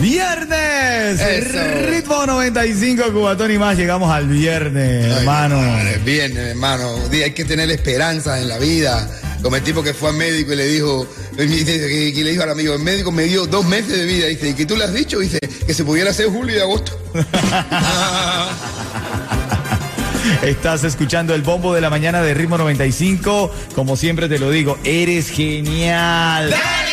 Viernes, Eso. ritmo 95 Cubatón y más. Llegamos al viernes, Ay, hermano. Bien, hermano. Hay que tener esperanza en la vida. Como el tipo que fue al médico y le dijo, y le dijo al amigo, el médico me dio dos meses de vida. Dice, ¿y que tú le has dicho? Dice, que se pudiera hacer julio y agosto. Estás escuchando el bombo de la mañana de ritmo 95. Como siempre te lo digo, eres genial. ¡Dale!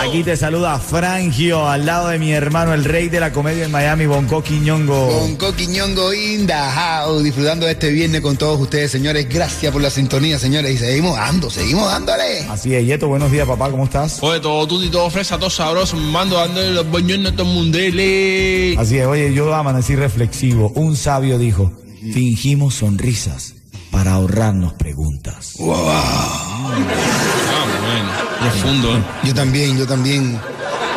Aquí te saluda Frangio, al lado de mi hermano, el rey de la comedia en Miami, Bonco Quiñongo. Con Coqui Ñongo in the house, disfrutando de este viernes con todos ustedes, señores. Gracias por la sintonía, señores. Y seguimos dando, seguimos dándole. Así es, Yeto, buenos días, papá, ¿cómo estás? Oye, todo tuti, todo fresa, todo sabroso, mando dándole los boñones a todo el. Así es, oye, yo amanecí reflexivo. Un sabio dijo, fingimos sonrisas para ahorrarnos preguntas. Ah, bueno, profundo. ¿eh? Yo también, yo también.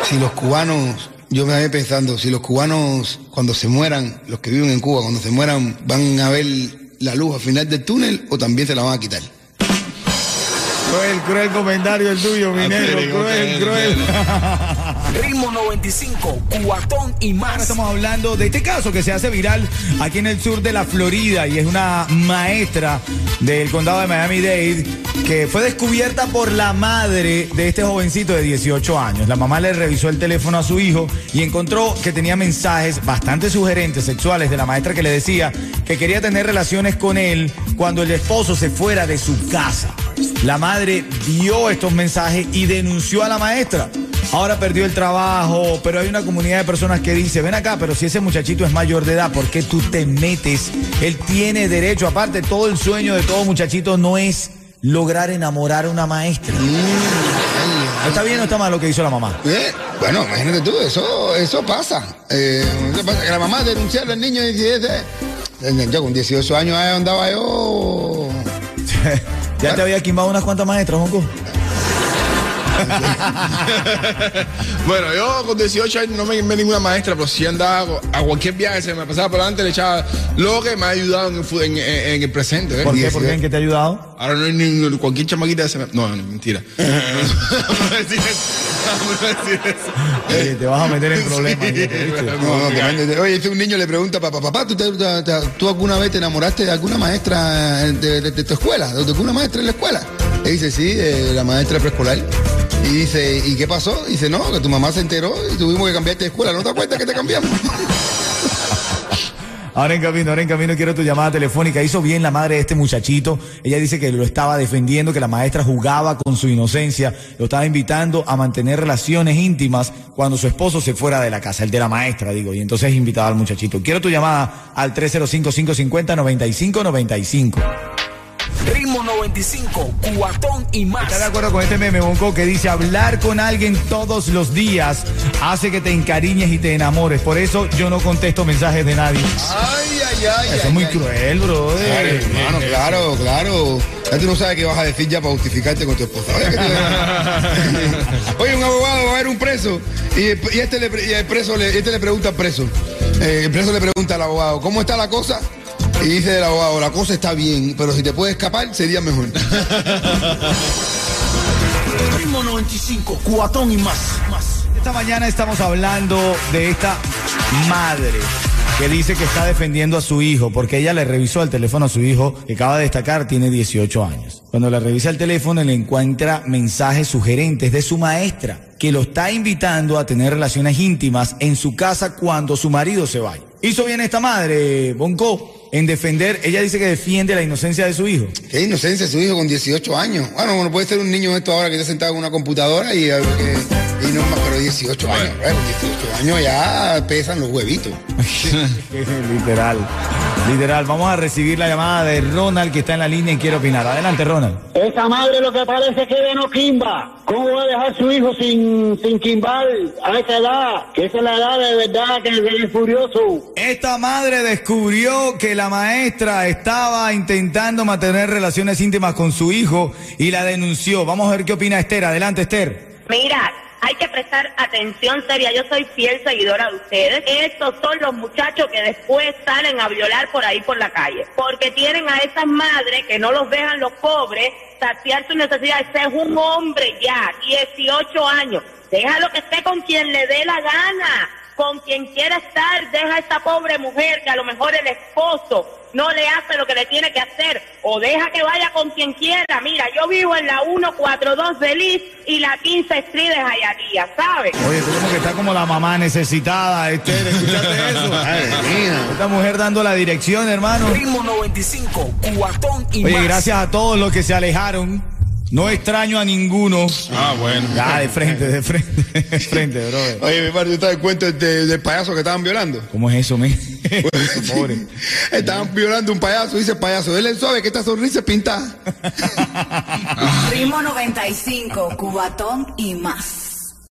Si los cubanos, yo me voy pensando, si los cubanos cuando se mueran, los que viven en Cuba, cuando se mueran, van a ver la luz al final del túnel o también se la van a quitar. Cruel, cruel comentario el tuyo, mi negro, Cruel, cruel, cruel, cruel. Ritmo 95, cuatón y más. estamos hablando de este caso que se hace viral aquí en el sur de la Florida y es una maestra del condado de Miami-Dade que fue descubierta por la madre de este jovencito de 18 años. La mamá le revisó el teléfono a su hijo y encontró que tenía mensajes bastante sugerentes sexuales de la maestra que le decía que quería tener relaciones con él cuando el esposo se fuera de su casa. La madre vio estos mensajes y denunció a la maestra. Ahora perdió el trabajo, pero hay una comunidad de personas que dice, ven acá, pero si ese muchachito es mayor de edad, ¿por qué tú te metes? Él tiene derecho, aparte todo el sueño de todo muchachito no es lograr enamorar a una maestra. ¿Está bien o está mal lo que hizo la mamá? Eh, Bueno, imagínate tú, eso, eso pasa. Eh, eso pasa. Que la mamá denunciarle al niño de 17, eh, yo con 18 años andaba yo. ¿Ya te había quimbado unas cuantas maestras, Jonco? Bueno, yo con 18 años no me quemé ninguna maestra, pero si andaba a cualquier viaje, se me pasaba por delante, le echaba lo que me ha ayudado en el, fu- en, en- en el presente. ¿eh? ¿Por qué? 18. ¿Por qué? ¿En qué te ha ayudado? Ahora no hay ni cualquier chamaquita se me... No, no, mentira. Vamos a decir eso. Vamos a decir eso. Oye, te vas a meter en problemas. Sí, No. Oye, este un niño le pregunta a papá, papá, ¿tú, te- te- te- ¿tú alguna vez te enamoraste de alguna maestra de, de- de tu escuela? ¿De alguna maestra en la escuela? Y dice, sí, de la maestra preescolar. Y dice, ¿y qué pasó? Dice, no, que tu mamá se enteró y tuvimos que cambiarte de escuela. ¿No te acuerdas que te cambiamos? Ahora en camino, ahora en camino quiero tu llamada telefónica. Hizo bien la madre de este muchachito. Ella dice que lo estaba defendiendo, que la maestra jugaba con su inocencia, lo estaba invitando a mantener relaciones íntimas cuando su esposo se fuera de la casa, el de la maestra, digo, y entonces invitaba al muchachito. Quiero tu llamada al 305-550-9595. Ritmo 95, cuatón y más. ¿Estás de acuerdo con este meme, Bonco, que dice hablar con alguien todos los días hace que te encariñes y te enamores? Por eso yo no contesto mensajes de nadie. Ay, ay, ay. Eso ay, es muy ay. cruel, Claro, brother. hermano, claro, claro. Ya tú no sabes qué vas a decir ya para justificarte con tu esposa. Oye, que tú- Oye, un abogado va a ver un preso y, y este, le, y el preso le, este le pregunta al preso. Eh, el preso le pregunta al abogado, ¿cómo está la cosa? Y dice el abogado, la cosa está bien, pero si te puedes escapar sería mejor. Ritmo 95, cuatón y más. más. Esta mañana estamos hablando de esta madre que dice que está defendiendo a su hijo porque ella le revisó el teléfono a su hijo que acaba de destacar tiene 18 años. Cuando le revisa el teléfono le encuentra mensajes sugerentes de su maestra que lo está invitando a tener relaciones íntimas en su casa cuando su marido se vaya. Hizo bien esta madre, Bonco, en defender, ella dice que defiende la inocencia de su hijo. Qué inocencia su hijo con 18 años. Bueno, bueno, puede ser un niño esto ahora que está sentado en una computadora y, que- y no más, pero 18 años. Bueno, 18 años ya pesan los huevitos. Literal. Literal, vamos a recibir la llamada de Ronald que está en la línea y quiere opinar. Adelante, Ronald. Esa madre lo que parece que de no quimba. ¿Cómo va a dejar su hijo sin, sin quimbar a esa edad? Que esa es la edad de verdad que es furioso. Esta madre descubrió que la maestra estaba intentando mantener relaciones íntimas con su hijo y la denunció. Vamos a ver qué opina Esther. Adelante, Esther. Mira, hay que prestar atención seria. Yo soy fiel seguidora de ustedes. Estos son los muchachos que después salen a violar por ahí por la calle. Porque tienen a esas madres que no los dejan los pobres saciar sus necesidades. Ese es un hombre ya, 18 años. Déjalo que esté con quien le dé la gana con quien quiera estar, deja a esta pobre mujer que a lo mejor el esposo no le hace lo que le tiene que hacer o deja que vaya con quien quiera. Mira, yo vivo en la 142 de Liz y la 15 Street de Jayalía, ¿sabes? Oye, tenemos que está como la mamá necesitada, Esther, escuchaste eso. Esta mujer dando la dirección, hermano. Ritmo 95, cuatón y Oye, más. gracias a todos los que se alejaron. No extraño a ninguno. Ah, bueno. Ya, de frente, de frente, de frente, brother. Oye, mi padre, ¿tú estás el cuento de- del payaso que estaban violando? ¿Cómo es eso, men? Pobre. Estaban violando un payaso, dice payaso, él suave que esta sonrisa es pintada. Ritmo 95, cubatón y más.